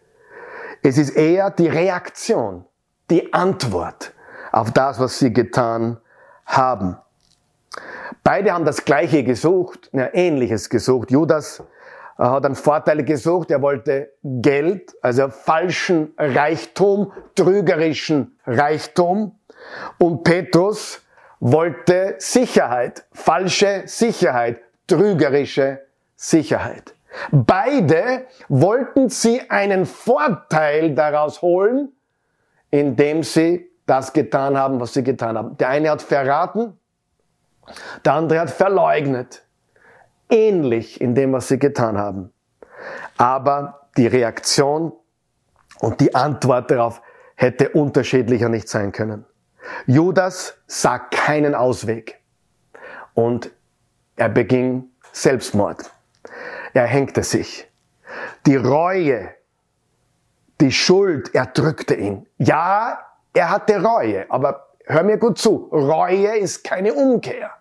Es ist eher die Reaktion, die Antwort auf das, was sie getan haben. Beide haben das Gleiche gesucht, ja, Ähnliches gesucht. Judas äh, hat einen Vorteil gesucht, er wollte Geld, also falschen Reichtum, trügerischen Reichtum. Und Petrus wollte Sicherheit, falsche Sicherheit, trügerische Sicherheit. Beide wollten sie einen Vorteil daraus holen, indem sie das getan haben, was sie getan haben. Der eine hat verraten, der andere hat verleugnet. Ähnlich in dem, was sie getan haben. Aber die Reaktion und die Antwort darauf hätte unterschiedlicher nicht sein können. Judas sah keinen Ausweg und er beging Selbstmord. Er hängte sich. Die Reue, die Schuld erdrückte ihn. Ja, er hatte Reue, aber hör mir gut zu, Reue ist keine Umkehr.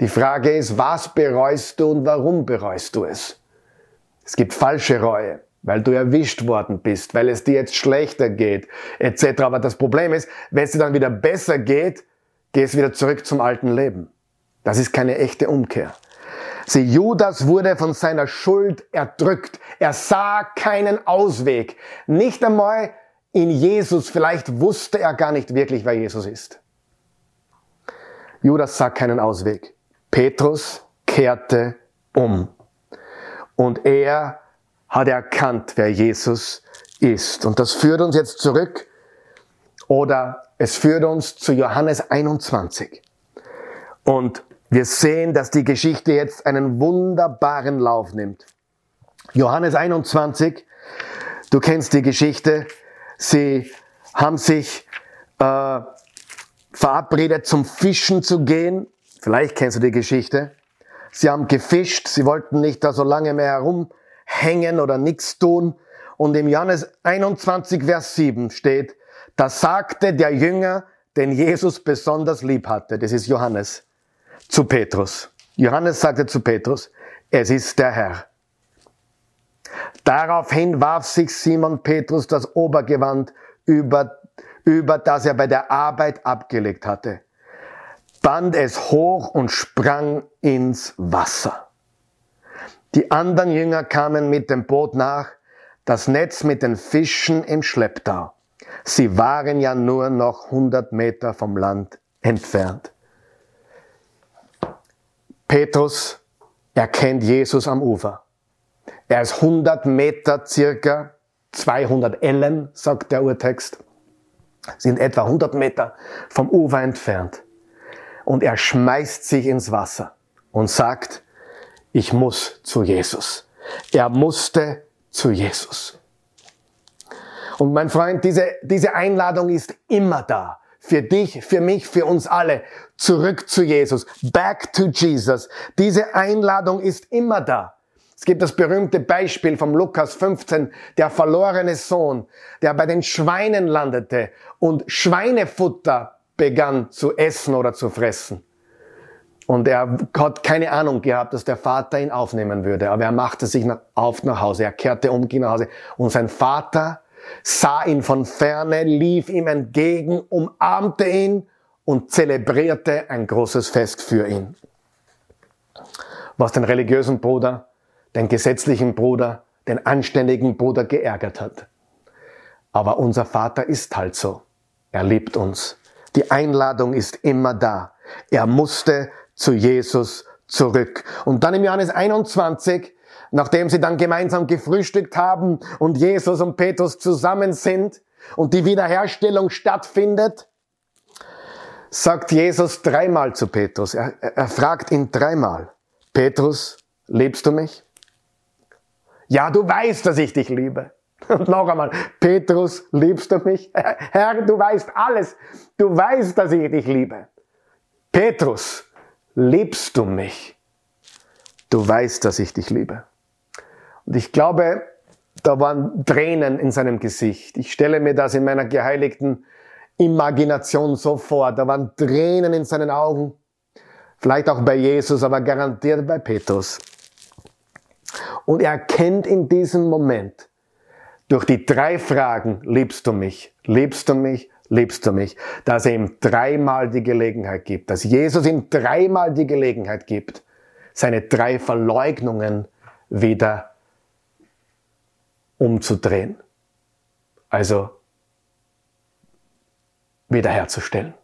Die Frage ist, was bereust du und warum bereust du es? Es gibt falsche Reue, weil du erwischt worden bist, weil es dir jetzt schlechter geht, etc. Aber das Problem ist, wenn es dir dann wieder besser geht, gehst du wieder zurück zum alten Leben. Das ist keine echte Umkehr. Sieh, Judas wurde von seiner Schuld erdrückt. Er sah keinen Ausweg. Nicht einmal in Jesus. Vielleicht wusste er gar nicht wirklich, wer Jesus ist. Judas sah keinen Ausweg. Petrus kehrte um. Und er hat erkannt, wer Jesus ist. Und das führt uns jetzt zurück oder es führt uns zu Johannes 21. Und wir sehen, dass die Geschichte jetzt einen wunderbaren Lauf nimmt. Johannes 21, du kennst die Geschichte, sie haben sich äh, verabredet zum Fischen zu gehen. Vielleicht kennst du die Geschichte. Sie haben gefischt, sie wollten nicht da so lange mehr herumhängen oder nichts tun. Und im Johannes 21, Vers 7 steht, da sagte der Jünger, den Jesus besonders lieb hatte, das ist Johannes, zu Petrus. Johannes sagte zu Petrus, es ist der Herr. Daraufhin warf sich Simon Petrus das Obergewand über, über das er bei der Arbeit abgelegt hatte band es hoch und sprang ins Wasser. Die anderen Jünger kamen mit dem Boot nach, das Netz mit den Fischen im Schlepptau. Sie waren ja nur noch 100 Meter vom Land entfernt. Petrus erkennt Jesus am Ufer. Er ist 100 Meter circa, 200 Ellen, sagt der Urtext, sind etwa 100 Meter vom Ufer entfernt und er schmeißt sich ins Wasser und sagt, ich muss zu Jesus. Er musste zu Jesus. Und mein Freund, diese, diese Einladung ist immer da. Für dich, für mich, für uns alle. Zurück zu Jesus. Back to Jesus. Diese Einladung ist immer da. Es gibt das berühmte Beispiel vom Lukas 15, der verlorene Sohn, der bei den Schweinen landete und Schweinefutter begann zu essen oder zu fressen. Und er hat keine Ahnung gehabt, dass der Vater ihn aufnehmen würde. Aber er machte sich auf nach Hause. Er kehrte um, ging nach Hause. Und sein Vater sah ihn von ferne, lief ihm entgegen, umarmte ihn und zelebrierte ein großes Fest für ihn. Was den religiösen Bruder, den gesetzlichen Bruder, den anständigen Bruder geärgert hat. Aber unser Vater ist halt so. Er liebt uns. Die Einladung ist immer da. Er musste zu Jesus zurück. Und dann im Johannes 21, nachdem sie dann gemeinsam gefrühstückt haben und Jesus und Petrus zusammen sind und die Wiederherstellung stattfindet, sagt Jesus dreimal zu Petrus. Er, er fragt ihn dreimal. Petrus, liebst du mich? Ja, du weißt, dass ich dich liebe. Und noch einmal, Petrus, liebst du mich? Herr, du weißt alles. Du weißt, dass ich dich liebe. Petrus, liebst du mich? Du weißt, dass ich dich liebe. Und ich glaube, da waren Tränen in seinem Gesicht. Ich stelle mir das in meiner geheiligten Imagination so vor. Da waren Tränen in seinen Augen. Vielleicht auch bei Jesus, aber garantiert bei Petrus. Und er erkennt in diesem Moment, durch die drei Fragen, liebst du mich, liebst du mich, liebst du mich, dass er ihm dreimal die Gelegenheit gibt, dass Jesus ihm dreimal die Gelegenheit gibt, seine drei Verleugnungen wieder umzudrehen. Also wiederherzustellen.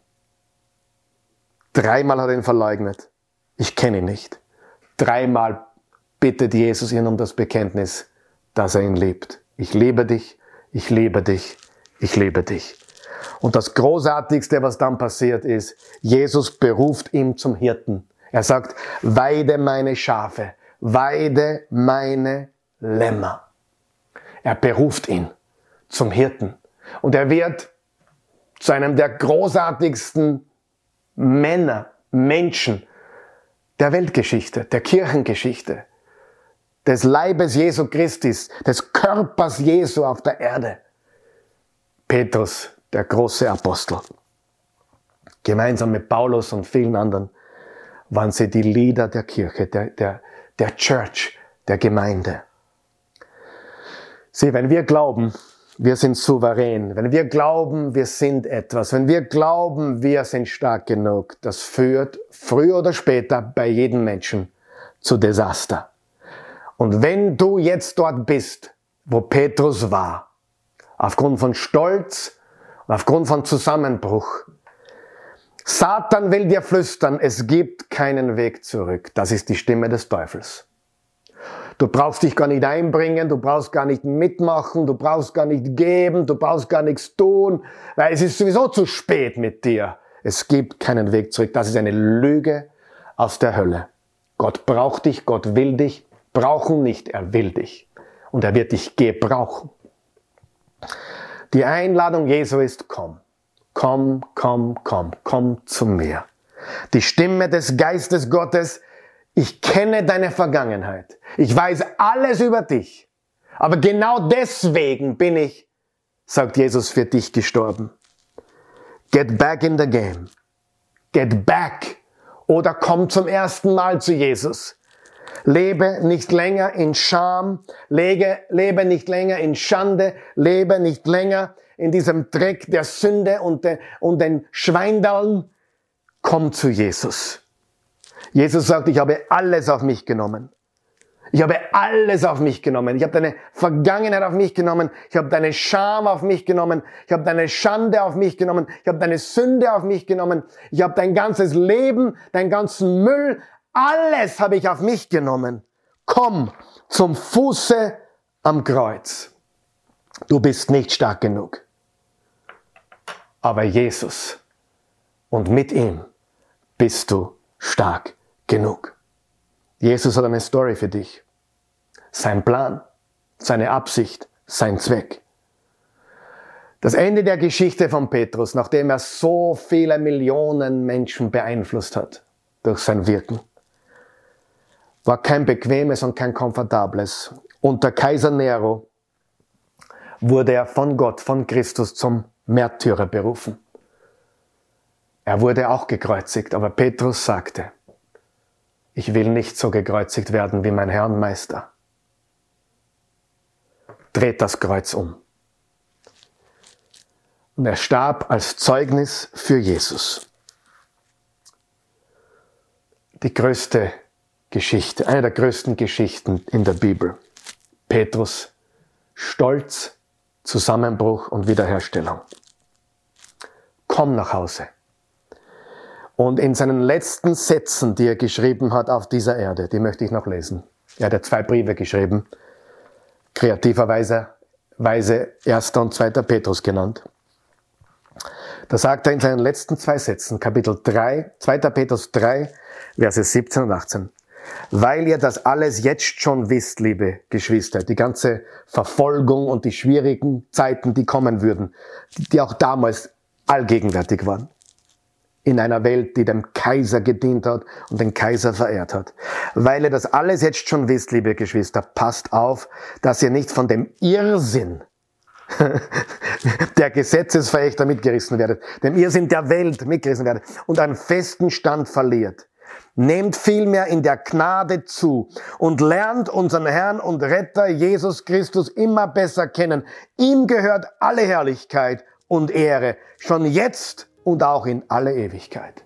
Dreimal hat er ihn verleugnet. Ich kenne ihn nicht. Dreimal bittet Jesus ihn um das Bekenntnis, dass er ihn liebt. Ich liebe dich, ich liebe dich, ich liebe dich. Und das Großartigste, was dann passiert ist, Jesus beruft ihn zum Hirten. Er sagt, weide meine Schafe, weide meine Lämmer. Er beruft ihn zum Hirten. Und er wird zu einem der großartigsten Männer, Menschen der Weltgeschichte, der Kirchengeschichte, des Leibes Jesu Christus, des Körpers Jesu auf der Erde. Petrus, der große Apostel. Gemeinsam mit Paulus und vielen anderen waren sie die Leader der Kirche, der, der, der Church, der Gemeinde. Sieh, wenn wir glauben, wir sind souverän, wenn wir glauben, wir sind etwas, wenn wir glauben, wir sind stark genug, das führt früher oder später bei jedem Menschen zu Desaster. Und wenn du jetzt dort bist, wo Petrus war, aufgrund von Stolz und aufgrund von Zusammenbruch, Satan will dir flüstern, es gibt keinen Weg zurück. Das ist die Stimme des Teufels. Du brauchst dich gar nicht einbringen, du brauchst gar nicht mitmachen, du brauchst gar nicht geben, du brauchst gar nichts tun, weil es ist sowieso zu spät mit dir. Es gibt keinen Weg zurück. Das ist eine Lüge aus der Hölle. Gott braucht dich, Gott will dich, brauchen nicht, er will dich. Und er wird dich gebrauchen. Die Einladung Jesu ist, komm, komm, komm, komm, komm zu mir. Die Stimme des Geistes Gottes ich kenne deine Vergangenheit. Ich weiß alles über dich. Aber genau deswegen bin ich, sagt Jesus, für dich gestorben. Get back in the game. Get back. Oder komm zum ersten Mal zu Jesus. Lebe nicht länger in Scham, lege, lebe nicht länger in Schande, lebe nicht länger in diesem Dreck der Sünde und, de, und den Schweindallen. Komm zu Jesus. Jesus sagt, ich habe alles auf mich genommen. Ich habe alles auf mich genommen. Ich habe deine Vergangenheit auf mich genommen. Ich habe deine Scham auf mich genommen. Ich habe deine Schande auf mich genommen. Ich habe deine Sünde auf mich genommen. Ich habe dein ganzes Leben, deinen ganzen Müll, alles habe ich auf mich genommen. Komm zum Fuße am Kreuz. Du bist nicht stark genug. Aber Jesus und mit ihm bist du stark genug. Jesus hat eine Story für dich. Sein Plan, seine Absicht, sein Zweck. Das Ende der Geschichte von Petrus, nachdem er so viele Millionen Menschen beeinflusst hat durch sein Wirken, war kein bequemes und kein komfortables. Unter Kaiser Nero wurde er von Gott, von Christus zum Märtyrer berufen. Er wurde auch gekreuzigt, aber Petrus sagte, ich will nicht so gekreuzigt werden wie mein Herr und Meister. Dreht das Kreuz um. Und er starb als Zeugnis für Jesus. Die größte Geschichte, eine der größten Geschichten in der Bibel. Petrus, Stolz, Zusammenbruch und Wiederherstellung. Komm nach Hause. Und in seinen letzten Sätzen, die er geschrieben hat auf dieser Erde, die möchte ich noch lesen. Er hat ja zwei Briefe geschrieben, kreativerweise Weise 1. und 2. Petrus genannt. Da sagt er in seinen letzten zwei Sätzen, Kapitel 3, 2. Petrus 3, Verse 17 und 18. Weil ihr das alles jetzt schon wisst, liebe Geschwister, die ganze Verfolgung und die schwierigen Zeiten, die kommen würden, die auch damals allgegenwärtig waren in einer Welt, die dem Kaiser gedient hat und den Kaiser verehrt hat. Weil ihr das alles jetzt schon wisst, liebe Geschwister, passt auf, dass ihr nicht von dem Irrsinn der Gesetzesverächter mitgerissen werdet, dem Irrsinn der Welt mitgerissen werdet und einen festen Stand verliert. Nehmt vielmehr in der Gnade zu und lernt unseren Herrn und Retter Jesus Christus immer besser kennen. Ihm gehört alle Herrlichkeit und Ehre, schon jetzt und auch in alle Ewigkeit.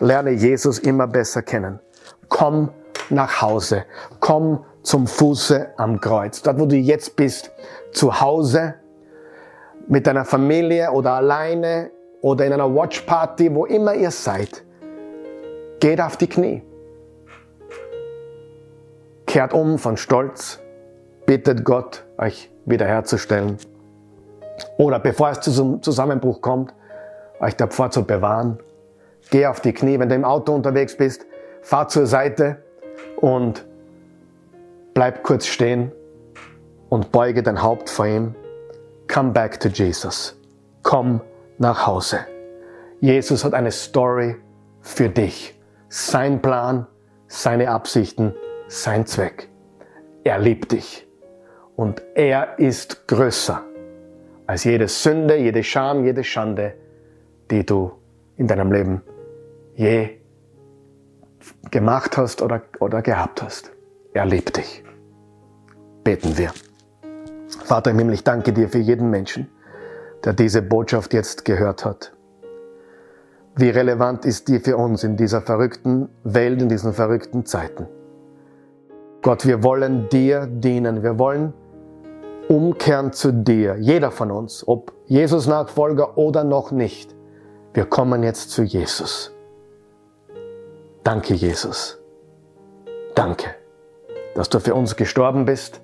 Lerne Jesus immer besser kennen. Komm nach Hause. Komm zum Fuße am Kreuz. Dort, wo du jetzt bist, zu Hause, mit deiner Familie oder alleine oder in einer Watchparty, wo immer ihr seid. Geht auf die Knie. kehrt um von Stolz, bittet Gott, euch wiederherzustellen. Oder bevor es zum Zusammenbruch kommt, euch davor zu bewahren. Geh auf die Knie, wenn du im Auto unterwegs bist, fahr zur Seite und bleib kurz stehen und beuge dein Haupt vor ihm. Come back to Jesus. Komm nach Hause. Jesus hat eine Story für dich. Sein Plan, seine Absichten, sein Zweck. Er liebt dich. Und er ist größer als jede Sünde, jede Scham, jede Schande, die du in deinem Leben je gemacht hast oder, oder gehabt hast. Er liebt dich. Beten wir. Vater im Himmel, ich danke dir für jeden Menschen, der diese Botschaft jetzt gehört hat. Wie relevant ist die für uns in dieser verrückten Welt, in diesen verrückten Zeiten? Gott, wir wollen dir dienen. Wir wollen umkehren zu dir. Jeder von uns, ob Jesus Nachfolger oder noch nicht. Wir kommen jetzt zu Jesus. Danke, Jesus. Danke, dass du für uns gestorben bist,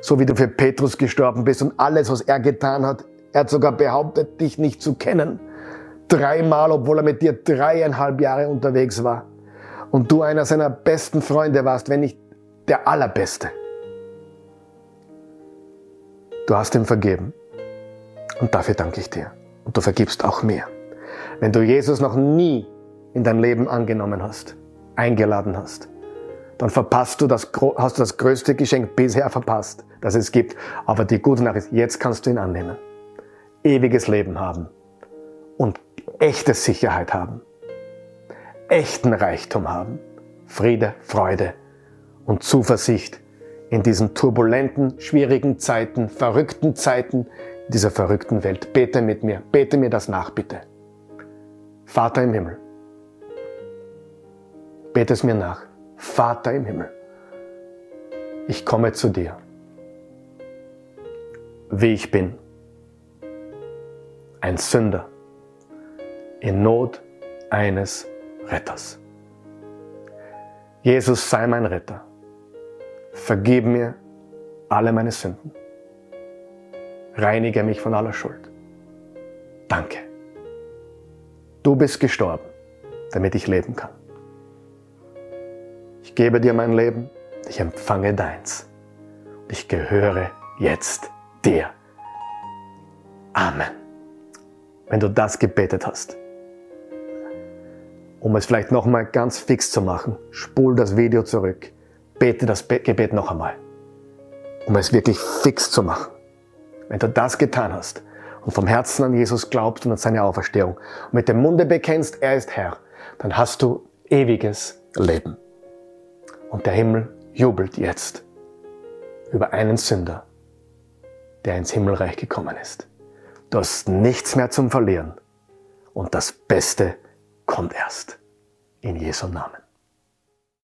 so wie du für Petrus gestorben bist und alles, was er getan hat. Er hat sogar behauptet, dich nicht zu kennen. Dreimal, obwohl er mit dir dreieinhalb Jahre unterwegs war. Und du einer seiner besten Freunde warst, wenn nicht der allerbeste. Du hast ihm vergeben. Und dafür danke ich dir. Und du vergibst auch mir. Wenn du Jesus noch nie in dein Leben angenommen hast, eingeladen hast, dann verpasst du das, hast du das größte Geschenk bisher verpasst, das es gibt. Aber die gute Nachricht, jetzt kannst du ihn annehmen. Ewiges Leben haben und echte Sicherheit haben. Echten Reichtum haben. Friede, Freude und Zuversicht in diesen turbulenten, schwierigen Zeiten, verrückten Zeiten, dieser verrückten Welt. Bete mit mir, bete mir das nach, bitte. Vater im Himmel, bete es mir nach. Vater im Himmel, ich komme zu dir, wie ich bin, ein Sünder in Not eines Retters. Jesus sei mein Retter vergib mir alle meine Sünden. Reinige mich von aller Schuld. Danke. Du bist gestorben, damit ich leben kann. Ich gebe dir mein Leben, ich empfange deins. Ich gehöre jetzt dir. Amen. Wenn du das gebetet hast, um es vielleicht nochmal ganz fix zu machen, spul das Video zurück bete das Gebet noch einmal, um es wirklich fix zu machen. Wenn du das getan hast und vom Herzen an Jesus glaubst und an seine Auferstehung und mit dem Munde bekennst, er ist Herr, dann hast du ewiges Leben. Und der Himmel jubelt jetzt über einen Sünder, der ins Himmelreich gekommen ist. Du hast nichts mehr zum Verlieren und das Beste kommt erst. In Jesu Namen.